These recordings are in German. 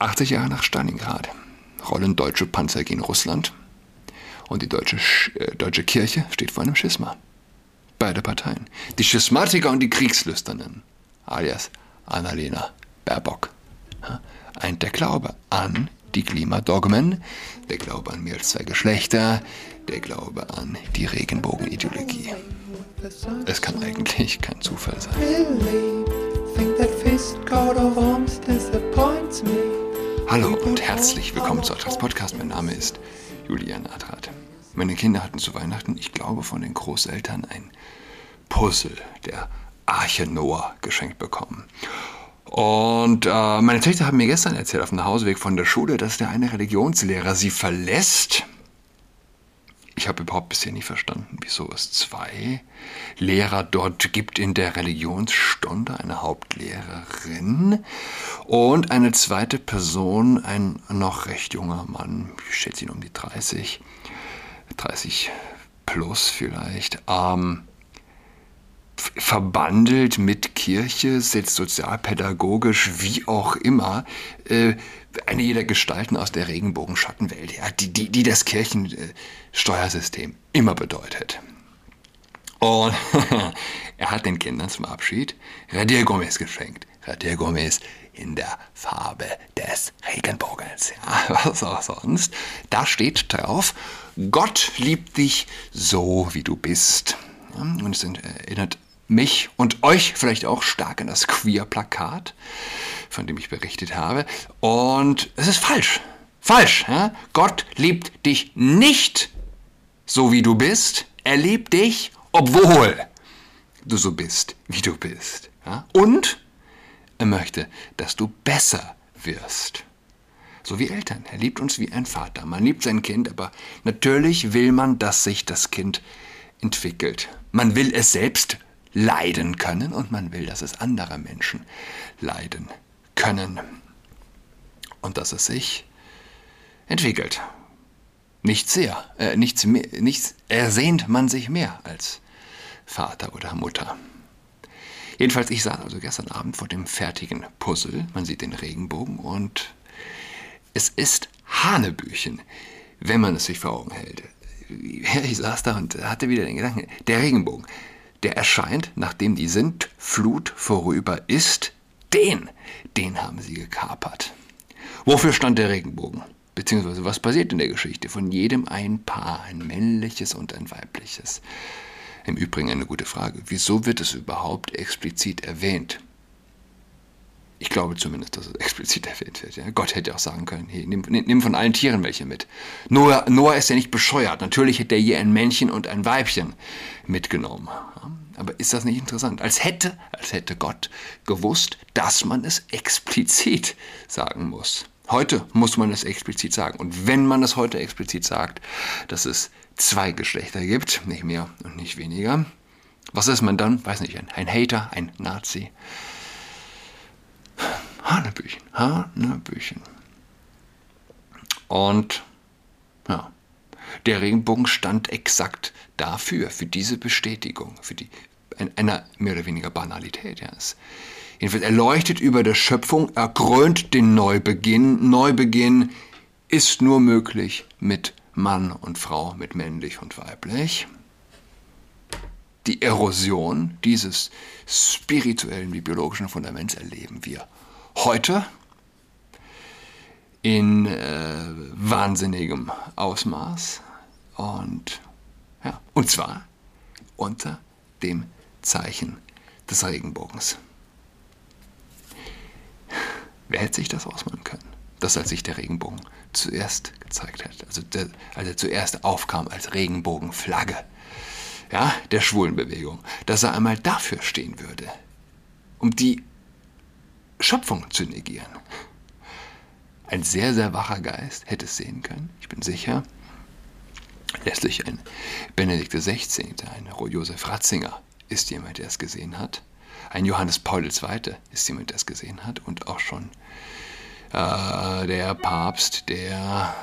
80 Jahre nach Stalingrad rollen deutsche Panzer gegen Russland und die deutsche, äh, deutsche Kirche steht vor einem Schisma. Beide Parteien. Die Schismatiker und die Kriegslüsternen, alias Annalena Baerbock. Eint der Glaube an die Klimadogmen, der Glaube an mehr als zwei Geschlechter, der Glaube an die Regenbogenideologie. Es kann eigentlich kein Zufall sein. Hallo und herzlich willkommen zu Adrats Podcast. Mein Name ist Julian Adrat. Meine Kinder hatten zu Weihnachten, ich glaube von den Großeltern, ein Puzzle der Arche Noah geschenkt bekommen. Und äh, meine Töchter haben mir gestern erzählt auf dem Nachhauseweg von der Schule, dass der eine Religionslehrer sie verlässt ich habe überhaupt bisher nie verstanden, wieso es zwei Lehrer dort gibt in der Religionsstunde, eine Hauptlehrerin und eine zweite Person, ein noch recht junger Mann, ich schätze ihn um die 30, 30 plus vielleicht, ähm, verbandelt mit Kirche, setzt sozialpädagogisch, wie auch immer, äh, eine jeder Gestalten aus der Regenbogenschattenwelt, ja, die, die, die das Kirchensteuersystem immer bedeutet. Und er hat den Kindern zum Abschied Radiergummis geschenkt. Radiergummis in der Farbe des Regenbogens. Ja, was auch sonst. Da steht drauf, Gott liebt dich so, wie du bist. Und es erinnert mich und euch vielleicht auch stark an das Queer-Plakat, von dem ich berichtet habe. Und es ist falsch. Falsch. Ja? Gott liebt dich nicht so, wie du bist. Er liebt dich, obwohl du so bist, wie du bist. Ja? Und er möchte, dass du besser wirst. So wie Eltern. Er liebt uns wie ein Vater. Man liebt sein Kind, aber natürlich will man, dass sich das Kind entwickelt. Man will es selbst leiden können und man will, dass es andere Menschen leiden können und dass es sich entwickelt. Nichts sehr, äh, nichts, mehr, nichts ersehnt man sich mehr als Vater oder Mutter. Jedenfalls, ich saß also gestern Abend vor dem fertigen Puzzle. Man sieht den Regenbogen und es ist Hanebüchen, wenn man es sich vor Augen hält. Ich saß da und hatte wieder den Gedanken, der Regenbogen der erscheint, nachdem die Sintflut vorüber ist, den, den haben sie gekapert. Wofür stand der Regenbogen? Beziehungsweise was passiert in der Geschichte? Von jedem ein Paar, ein männliches und ein weibliches. Im Übrigen eine gute Frage. Wieso wird es überhaupt explizit erwähnt? Ich glaube zumindest, dass es explizit erwähnt wird. Ja. Gott hätte auch sagen können, hey, nimm, nimm, von allen Tieren welche mit. Noah, Noah ist ja nicht bescheuert. Natürlich hätte er je ein Männchen und ein Weibchen mitgenommen. Aber ist das nicht interessant? Als hätte, als hätte Gott gewusst, dass man es explizit sagen muss. Heute muss man es explizit sagen. Und wenn man es heute explizit sagt, dass es zwei Geschlechter gibt, nicht mehr und nicht weniger, was ist man dann? Weiß nicht, ein, ein Hater, ein Nazi. Hanebüchen, Hanebüchen. Und ja, der Regenbogen stand exakt dafür, für diese Bestätigung, für die einer mehr oder weniger Banalität. Ja. Es, jedenfalls erleuchtet über der Schöpfung, erkrönt den Neubeginn. Neubeginn ist nur möglich mit Mann und Frau, mit männlich und weiblich. Die Erosion dieses spirituellen wie biologischen Fundaments erleben wir heute in äh, wahnsinnigem Ausmaß und, ja, und zwar unter dem Zeichen des Regenbogens. Wer hätte sich das ausmalen können? Dass als sich der Regenbogen zuerst gezeigt hat, also der, als er zuerst aufkam als Regenbogenflagge, ja, der Schwulenbewegung, dass er einmal dafür stehen würde, um die Schöpfung zu negieren. Ein sehr, sehr wacher Geist hätte es sehen können, ich bin sicher. Letztlich ein Benedikt XVI., ein Josef Ratzinger ist jemand, der es gesehen hat. Ein Johannes Paul II. ist jemand, der es gesehen hat. Und auch schon äh, der Papst, der...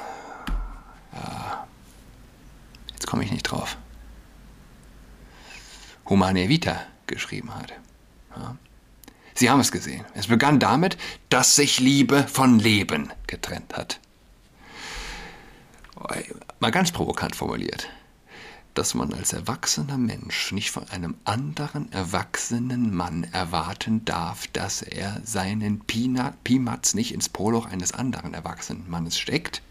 Äh, jetzt komme ich nicht drauf. Humane Vita geschrieben hat. Ja. Sie haben es gesehen. Es begann damit, dass sich Liebe von Leben getrennt hat. Mal ganz provokant formuliert dass man als erwachsener Mensch nicht von einem anderen erwachsenen Mann erwarten darf, dass er seinen Pimatz nicht ins Poloch eines anderen erwachsenen Mannes steckt,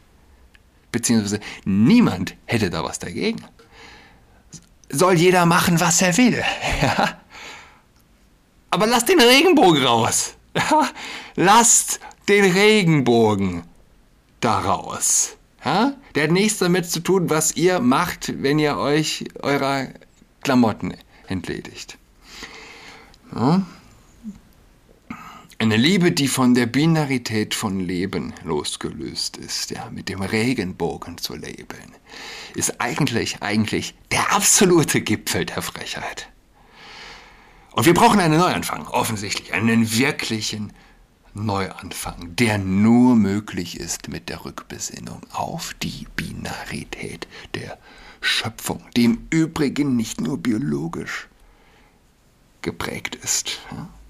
beziehungsweise niemand hätte da was dagegen. Soll jeder machen, was er will. Aber lasst den Regenbogen raus. Lasst den Regenbogen da raus. Ja? Der hat nichts damit zu tun, was ihr macht, wenn ihr euch eurer Klamotten entledigt. Ja? Eine Liebe, die von der Binarität von Leben losgelöst ist, ja, mit dem Regenbogen zu leben, ist eigentlich, eigentlich der absolute Gipfel der Frechheit. Und wir brauchen einen Neuanfang, offensichtlich, einen wirklichen Neuanfang, der nur möglich ist mit der Rückbesinnung auf die Binarität der Schöpfung, die im Übrigen nicht nur biologisch geprägt ist.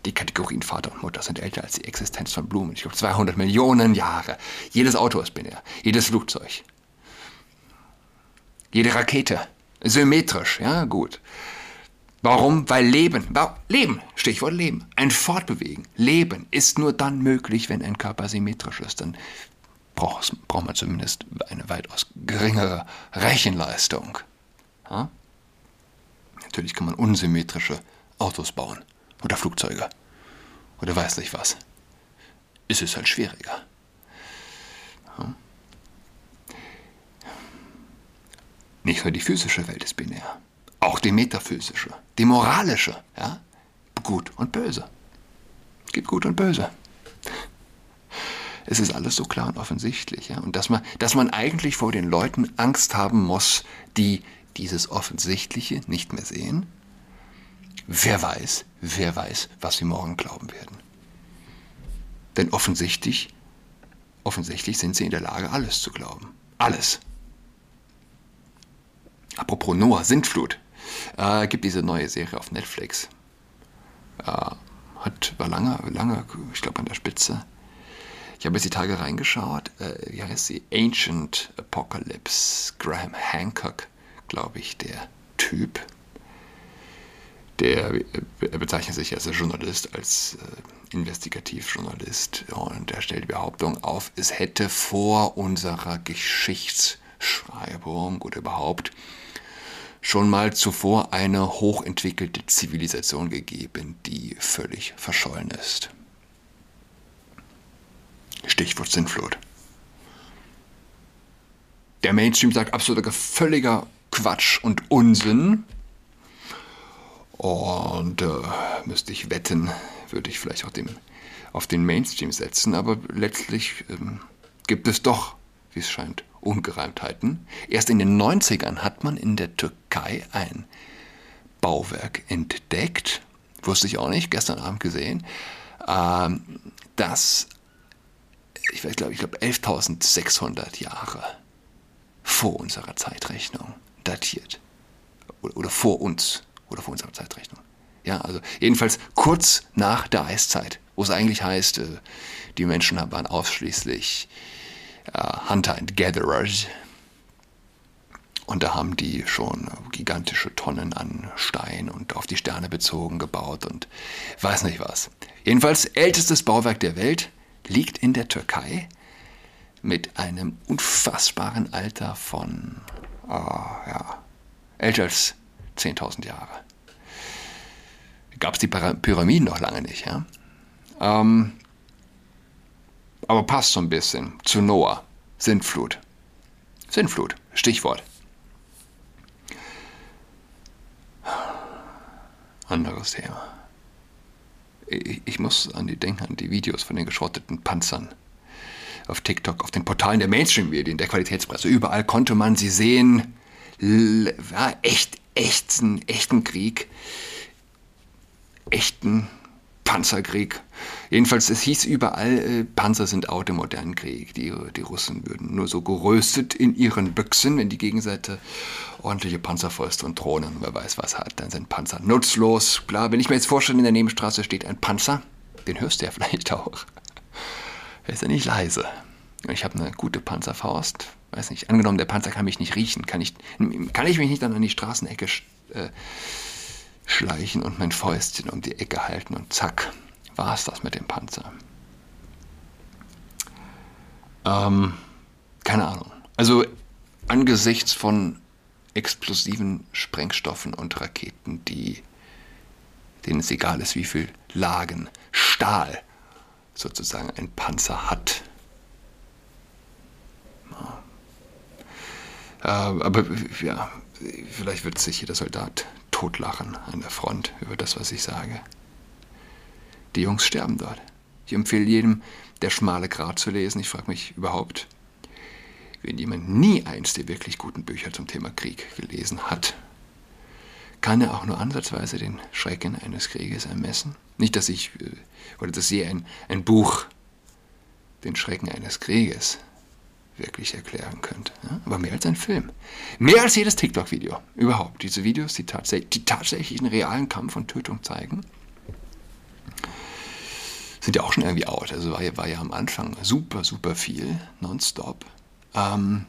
Die Kategorien Vater und Mutter sind älter als die Existenz von Blumen. Ich glaube 200 Millionen Jahre. Jedes Auto ist binär, jedes Flugzeug, jede Rakete, symmetrisch, ja gut. Warum? Weil Leben, Leben, Stichwort Leben, ein Fortbewegen, Leben ist nur dann möglich, wenn ein Körper symmetrisch ist. Dann braucht, braucht man zumindest eine weitaus geringere Rechenleistung. Ja? Natürlich kann man unsymmetrische Autos bauen oder Flugzeuge oder weiß nicht was. Ist es halt schwieriger. Ja? Nicht nur die physische Welt ist binär. Auch die metaphysische, die moralische, ja? Gut und böse. Es gibt gut und böse. Es ist alles so klar und offensichtlich, ja? Und dass man, dass man eigentlich vor den Leuten Angst haben muss, die dieses Offensichtliche nicht mehr sehen. Wer weiß, wer weiß, was sie morgen glauben werden. Denn offensichtlich, offensichtlich sind sie in der Lage, alles zu glauben. Alles. Apropos Noah, Sintflut. Äh, gibt diese neue Serie auf Netflix. Äh, hat, war lange, lange, ich glaube, an der Spitze. Ich habe jetzt die Tage reingeschaut. Äh, wie heißt sie? Ancient Apocalypse. Graham Hancock, glaube ich, der Typ. Der er bezeichnet sich als Journalist, als äh, Investigativjournalist. Und er stellt die Behauptung auf, es hätte vor unserer Geschichtsschreibung oder überhaupt schon mal zuvor eine hochentwickelte Zivilisation gegeben, die völlig verschollen ist. Stichwort Sinnflut. Der Mainstream sagt absoluter völliger Quatsch und Unsinn. Und äh, müsste ich wetten, würde ich vielleicht auch dem, auf den Mainstream setzen. Aber letztlich ähm, gibt es doch, wie es scheint, Ungereimtheiten. Erst in den 90ern hat man in der Türkei ein Bauwerk entdeckt, wusste ich auch nicht, gestern Abend gesehen, ähm, das, ich weiß, glaube ich, glaube 11.600 Jahre vor unserer Zeitrechnung datiert. Oder, vor uns, oder vor unserer Zeitrechnung. Ja, also jedenfalls kurz nach der Eiszeit, wo es eigentlich heißt, äh, die Menschen waren ausschließlich Hunter and Gatherers. Und da haben die schon gigantische Tonnen an Stein und auf die Sterne bezogen gebaut und weiß nicht was. Jedenfalls ältestes Bauwerk der Welt liegt in der Türkei mit einem unfassbaren Alter von, oh, ja, älter als 10.000 Jahre. Gab es die Pyramiden noch lange nicht, ja? Ähm, aber passt so ein bisschen zu Noah. Sintflut. Sintflut, Stichwort. Anderes Thema. Ich, ich muss an die denken, an die Videos von den geschrotteten Panzern auf TikTok, auf den Portalen der Mainstream-Medien, der Qualitätspresse. Überall konnte man sie sehen. War echt, echten, echten Krieg. Echten Panzerkrieg. Jedenfalls, es hieß überall, äh, Panzer sind out im modernen Krieg. Die, die Russen würden nur so geröstet in ihren Büchsen, wenn die Gegenseite ordentliche Panzerfäuste und Drohnen, wer weiß was hat, dann sind Panzer nutzlos. Klar, wenn ich mir jetzt vorstelle, in der Nebenstraße steht ein Panzer, Den hörst du ja vielleicht auch. Ist ja nicht leise. Ich habe eine gute Panzerfaust. Weiß nicht, angenommen, der Panzer kann mich nicht riechen. Kann ich, kann ich mich nicht dann an die Straßenecke äh, schleichen und mein Fäustchen um die Ecke halten und zack, war es das mit dem Panzer. Ähm, keine Ahnung. Also angesichts von explosiven Sprengstoffen und Raketen, die, denen es egal ist, wie viel Lagen Stahl sozusagen ein Panzer hat. Äh, aber ja, vielleicht wird sich hier der Soldat totlachen an der Front über das, was ich sage. Die Jungs sterben dort. Ich empfehle jedem, der schmale Grat zu lesen. Ich frage mich überhaupt, wenn jemand nie eins der wirklich guten Bücher zum Thema Krieg gelesen hat, kann er auch nur ansatzweise den Schrecken eines Krieges ermessen? Nicht, dass ich, äh, oder dass Sie ein, ein Buch den Schrecken eines Krieges wirklich erklären könnte. Ja? Aber mehr als ein Film. Mehr als jedes TikTok-Video. Überhaupt. Diese Videos, die, tats die tatsächlich einen realen Kampf und Tötung zeigen, sind ja auch schon irgendwie out. Also war ja, war ja am Anfang super, super viel, nonstop. Ähm,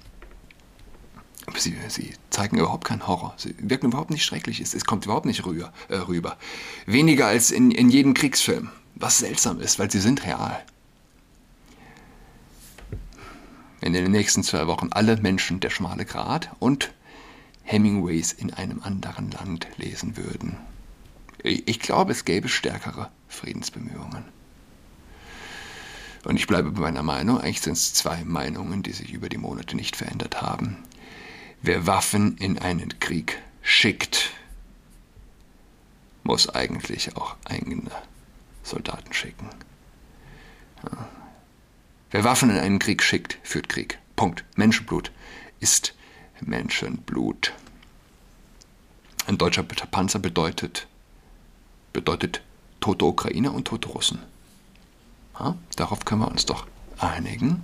sie, sie, zeigen überhaupt keinen Horror. Sie wirken überhaupt nicht schrecklich. Es, es kommt überhaupt nicht rüber, äh, rüber. Weniger als in, in jedem Kriegsfilm. Was seltsam ist, weil sie sind real wenn in den nächsten zwei Wochen alle Menschen Der schmale Grat und Hemingways in einem anderen Land lesen würden. Ich glaube, es gäbe stärkere Friedensbemühungen. Und ich bleibe bei meiner Meinung, eigentlich sind es zwei Meinungen, die sich über die Monate nicht verändert haben. Wer Waffen in einen Krieg schickt, muss eigentlich auch eigene Soldaten schicken. Ja. Wer Waffen in einen Krieg schickt, führt Krieg. Punkt. Menschenblut ist Menschenblut. Ein deutscher Panzer bedeutet, bedeutet tote Ukrainer und tote Russen. Ja, darauf können wir uns doch einigen.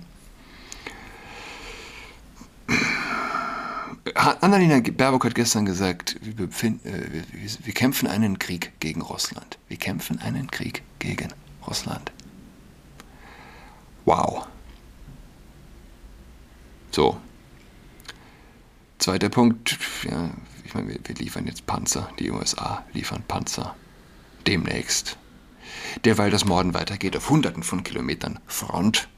Annalena Baerbock hat gestern gesagt, wir, befinden, äh, wir, wir kämpfen einen Krieg gegen Russland. Wir kämpfen einen Krieg gegen Russland. Wow. So. Zweiter Punkt, ja, ich meine, wir, wir liefern jetzt Panzer. Die USA liefern Panzer. Demnächst. Derweil das Morden weitergeht auf Hunderten von Kilometern Front,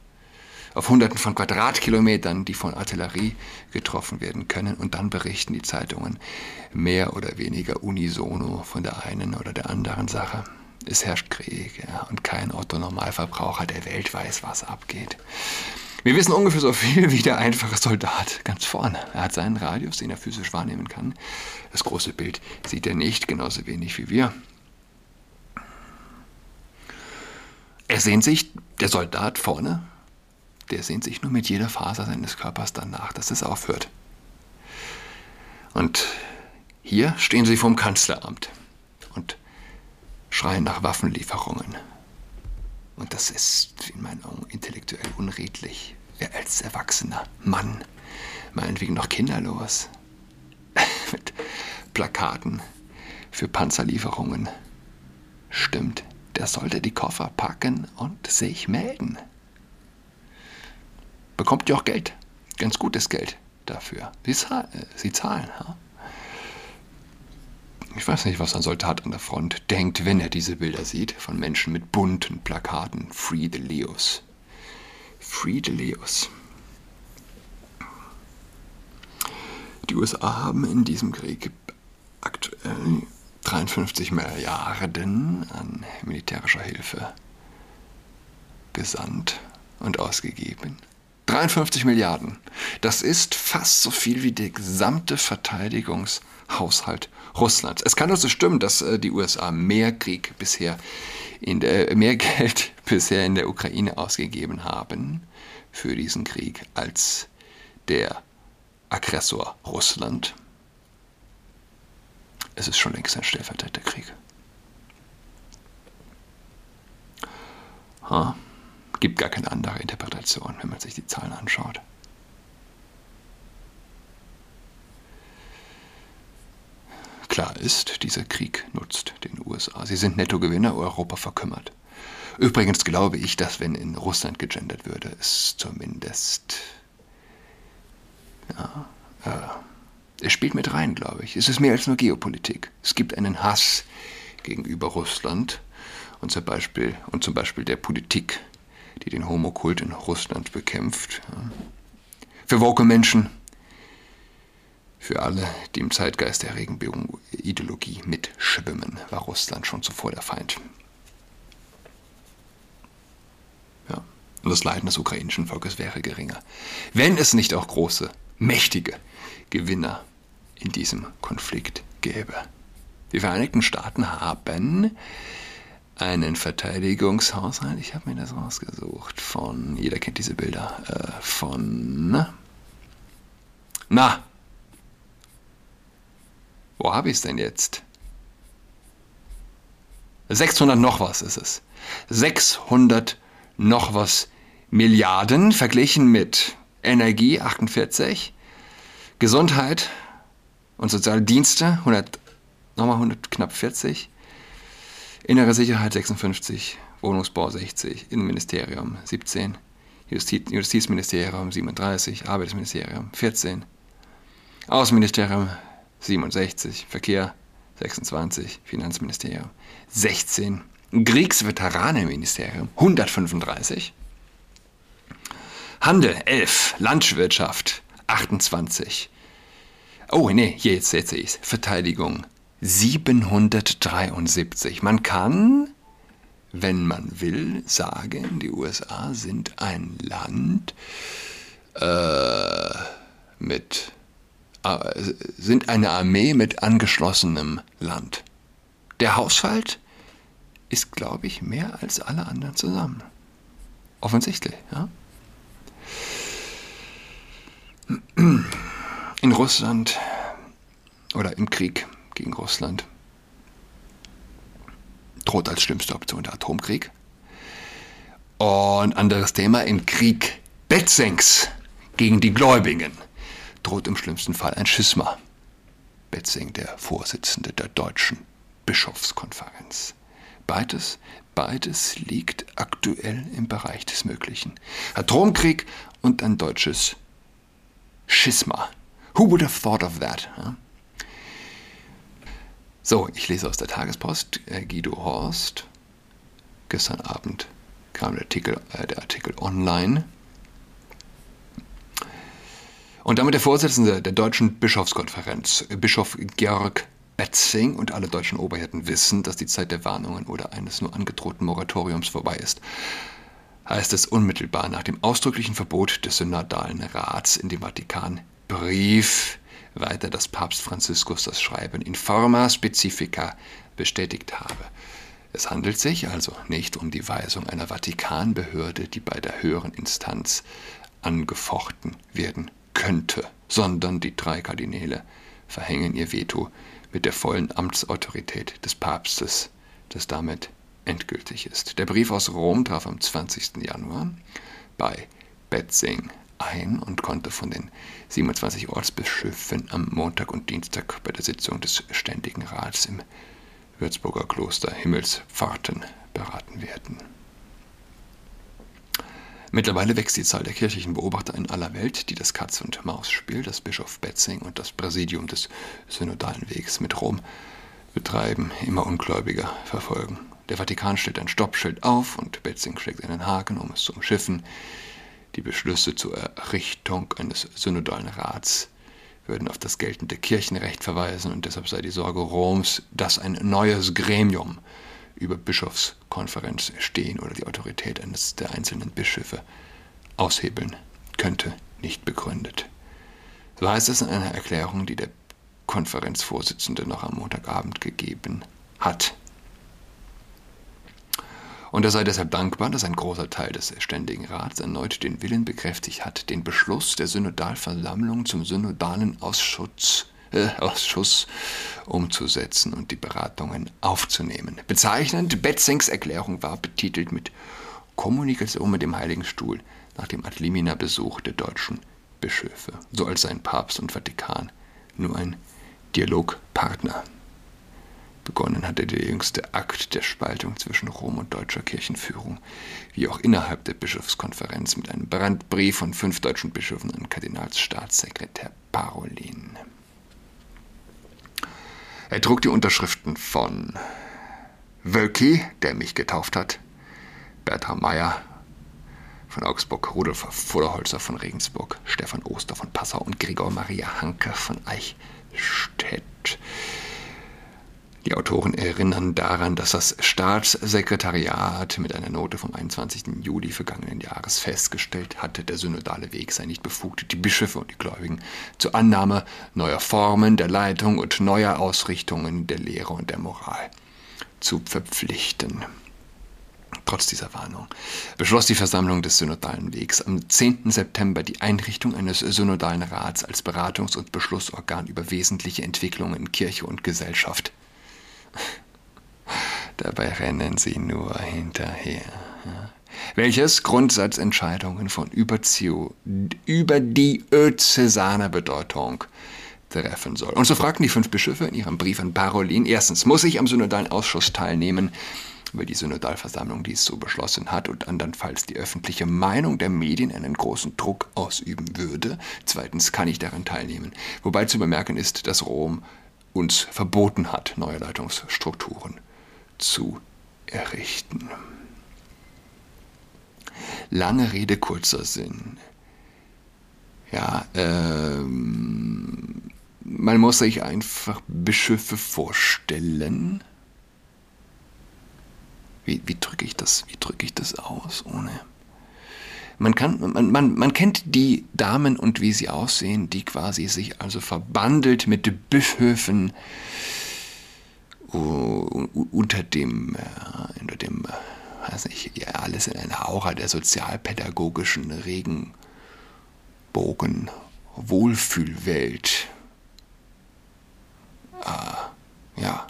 auf Hunderten von Quadratkilometern, die von Artillerie getroffen werden können. Und dann berichten die Zeitungen mehr oder weniger unisono von der einen oder der anderen Sache es herrscht Krieg ja, und kein Otto-Normalverbraucher der Welt weiß, was abgeht. Wir wissen ungefähr so viel wie der einfache Soldat ganz vorne. Er hat seinen Radius, den er physisch wahrnehmen kann. Das große Bild sieht er nicht, genauso wenig wie wir. Er sehnt sich, der Soldat vorne, der sehnt sich nur mit jeder Faser seines Körpers danach, dass es aufhört. Und hier stehen sie vom Kanzleramt schreien nach Waffenlieferungen. Und das ist in meinen Augen intellektuell unredlich. Wer als erwachsener Mann, meinetwegen noch kinderlos, mit Plakaten für Panzerlieferungen stimmt, der sollte die Koffer packen und sich melden. Bekommt ja auch Geld, ganz gutes Geld dafür. Sie, zahl äh, sie zahlen. Ja? Ich weiß nicht, was ein Soldat an der Front denkt, wenn er diese Bilder sieht von Menschen mit bunten Plakaten. Free the Leos. Free the Leos. Die USA haben in diesem Krieg aktuell 53 Milliarden an militärischer Hilfe gesandt und ausgegeben. 53 Milliarden. Das ist fast so viel wie der gesamte Verteidigungshaushalt Russlands. Es kann also stimmen, dass äh, die USA mehr Krieg bisher in der, mehr Geld bisher in der Ukraine ausgegeben haben für diesen Krieg als der Aggressor Russland. Es ist schon längst ein Stellvertreterkrieg. Huh gibt gar keine andere Interpretation, wenn man sich die Zahlen anschaut. Klar ist, dieser Krieg nutzt den USA. Sie sind Nettogewinner, Europa verkümmert. Übrigens glaube ich, dass wenn in Russland gegendert würde, es zumindest ja, äh, es spielt mit rein, glaube ich. Es ist mehr als nur Geopolitik. Es gibt einen Hass gegenüber Russland und zum Beispiel, und zum Beispiel der Politik, die den Homokult in Russland bekämpft. Ja. Für woke Menschen, für alle, die im Zeitgeist der Regenbogen-Ideologie mitschwimmen, war Russland schon zuvor der Feind. Ja. Und das Leiden des ukrainischen Volkes wäre geringer, wenn es nicht auch große mächtige Gewinner in diesem Konflikt gäbe. Die Vereinigten Staaten haben einen Verteidigungshaushalt, ich habe mir das rausgesucht, von, jeder kennt diese Bilder, äh, von, na, wo habe ich es denn jetzt? 600 noch was ist es. 600 noch was Milliarden verglichen mit Energie 48, Gesundheit und soziale Dienste 100, nochmal 100, knapp 40, innere Sicherheit 56, Wohnungsbau 60, Innenministerium 17, Justiz, Justizministerium 37, Arbeitsministerium 14, Außenministerium 67, Verkehr 26, Finanzministerium 16, Kriegsveteranenministerium 135, Handel 11, Landwirtschaft 28. Oh, nee, hier jetzt, jetzt sehe ich es. Verteidigung 773. Man kann, wenn man will, sagen, die USA sind ein Land äh, mit sind eine Armee mit angeschlossenem Land. Der Haushalt ist, glaube ich, mehr als alle anderen zusammen. Offensichtlich, ja. In Russland oder im Krieg gegen Russland droht als schlimmste Option der Atomkrieg. Und anderes Thema, im Krieg Betzings gegen die Gläubigen droht im schlimmsten Fall ein Schisma. Betzing, der Vorsitzende der deutschen Bischofskonferenz. Beides, beides liegt aktuell im Bereich des Möglichen. Atomkrieg und ein deutsches Schisma. Who would have thought of that? Huh? So, ich lese aus der Tagespost. Äh, Guido Horst. Gestern Abend kam der Artikel, äh, der Artikel online. Und damit der Vorsitzende der Deutschen Bischofskonferenz, Bischof Georg Betzing und alle deutschen Oberhirten wissen, dass die Zeit der Warnungen oder eines nur angedrohten Moratoriums vorbei ist heißt es unmittelbar nach dem ausdrücklichen Verbot des Synodalen Rats in dem Vatikanbrief weiter, dass Papst Franziskus das Schreiben in forma specifica bestätigt habe. Es handelt sich also nicht um die Weisung einer Vatikanbehörde, die bei der höheren Instanz angefochten werden könnte, sondern die drei Kardinäle verhängen ihr Veto mit der vollen Amtsautorität des Papstes, das damit endgültig ist. Der Brief aus Rom traf am 20. Januar bei Betzing ein und konnte von den 27 Ortsbischöfen am Montag und Dienstag bei der Sitzung des Ständigen Rats im Würzburger Kloster Himmelspforten beraten werden. Mittlerweile wächst die Zahl der kirchlichen Beobachter in aller Welt, die das Katz-und-Maus-Spiel, das Bischof Betzing und das Präsidium des Synodalen Wegs mit Rom betreiben, immer ungläubiger verfolgen. Der Vatikan stellt ein Stoppschild auf und Betzing schlägt einen Haken, um es zu umschiffen. Die Beschlüsse zur Errichtung eines synodalen Rats würden auf das geltende Kirchenrecht verweisen und deshalb sei die Sorge Roms, dass ein neues Gremium über Bischofskonferenz stehen oder die Autorität eines der einzelnen Bischöfe aushebeln könnte, nicht begründet. So heißt es in einer Erklärung, die der Konferenzvorsitzende noch am Montagabend gegeben hat. Und er sei deshalb dankbar, dass ein großer Teil des Ständigen Rats erneut den Willen bekräftigt hat, den Beschluss der Synodalversammlung zum synodalen Ausschuss, Ausschuss umzusetzen und die Beratungen aufzunehmen. Bezeichnend, Betzings Erklärung war betitelt mit Kommunikation mit dem Heiligen Stuhl nach dem Adlimina-Besuch der deutschen Bischöfe, so als seien Papst und Vatikan nur ein Dialogpartner. Begonnen hatte der jüngste Akt der Spaltung zwischen Rom und deutscher Kirchenführung, wie auch innerhalb der Bischofskonferenz mit einem Brandbrief von fünf deutschen Bischöfen an Kardinalsstaatssekretär Parolin. Er trug die Unterschriften von Wölki, der mich getauft hat, Bertram Meyer von Augsburg, Rudolf Voderholzer von Regensburg, Stefan Oster von Passau und Gregor Maria Hanke von Eichstätt. Die Autoren erinnern daran, dass das Staatssekretariat mit einer Note vom 21. Juli vergangenen Jahres festgestellt hatte, der synodale Weg sei nicht befugt, die Bischöfe und die Gläubigen zur Annahme neuer Formen der Leitung und neuer Ausrichtungen der Lehre und der Moral zu verpflichten. Trotz dieser Warnung beschloss die Versammlung des Synodalen Wegs am 10. September die Einrichtung eines Synodalen Rats als Beratungs- und Beschlussorgan über wesentliche Entwicklungen in Kirche und Gesellschaft. Dabei rennen sie nur hinterher. Welches Grundsatzentscheidungen von Überziehung über die özesaner Bedeutung treffen soll. Und so fragten die fünf Bischöfe in ihrem Brief an Parolin, erstens, muss ich am synodalen Ausschuss teilnehmen, weil die Synodalversammlung dies so beschlossen hat und andernfalls die öffentliche Meinung der Medien einen großen Druck ausüben würde. Zweitens kann ich daran teilnehmen. Wobei zu bemerken ist, dass Rom uns verboten hat, neue Leitungsstrukturen zu errichten. Lange Rede, kurzer Sinn. Ja, ähm, man muss sich einfach Bischöfe vorstellen. Wie, wie drücke ich das? Wie drücke ich das aus ohne? Man, kann, man, man, man kennt die Damen und wie sie aussehen, die quasi sich also verbandelt mit Bischöfen unter dem, äh, unter dem, äh, weiß nicht, ja, alles in einer Aura der sozialpädagogischen Regenbogen, Wohlfühlwelt. Äh, ja,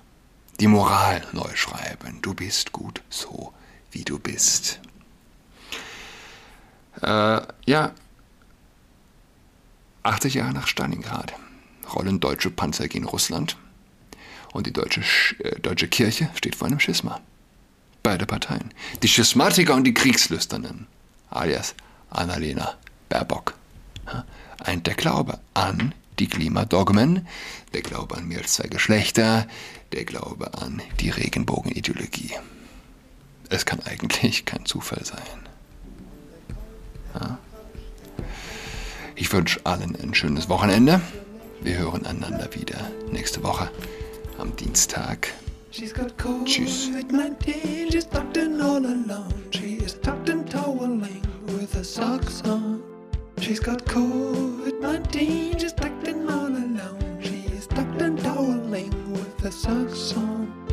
die Moral neu schreiben. Du bist gut so, wie du bist. Äh, ja, 80 Jahre nach Stalingrad rollen deutsche Panzer gegen Russland und die deutsche, äh, deutsche Kirche steht vor einem Schisma. Beide Parteien. Die Schismatiker und die Kriegslüsternen, alias Annalena Baerbock. Ein der Glaube an die Klimadogmen, der Glaube an mehr als zwei Geschlechter, der Glaube an die Regenbogenideologie. Es kann eigentlich kein Zufall sein. Ja. Ich wünsche allen ein schönes Wochenende. Wir hören einander wieder nächste Woche am Dienstag. She's got Tschüss. She's tucked in all alone. She is tucked in toweling with her socks on. She's got COVID-19. She's tucked in all alone. She is tucked in toweling with her socks on.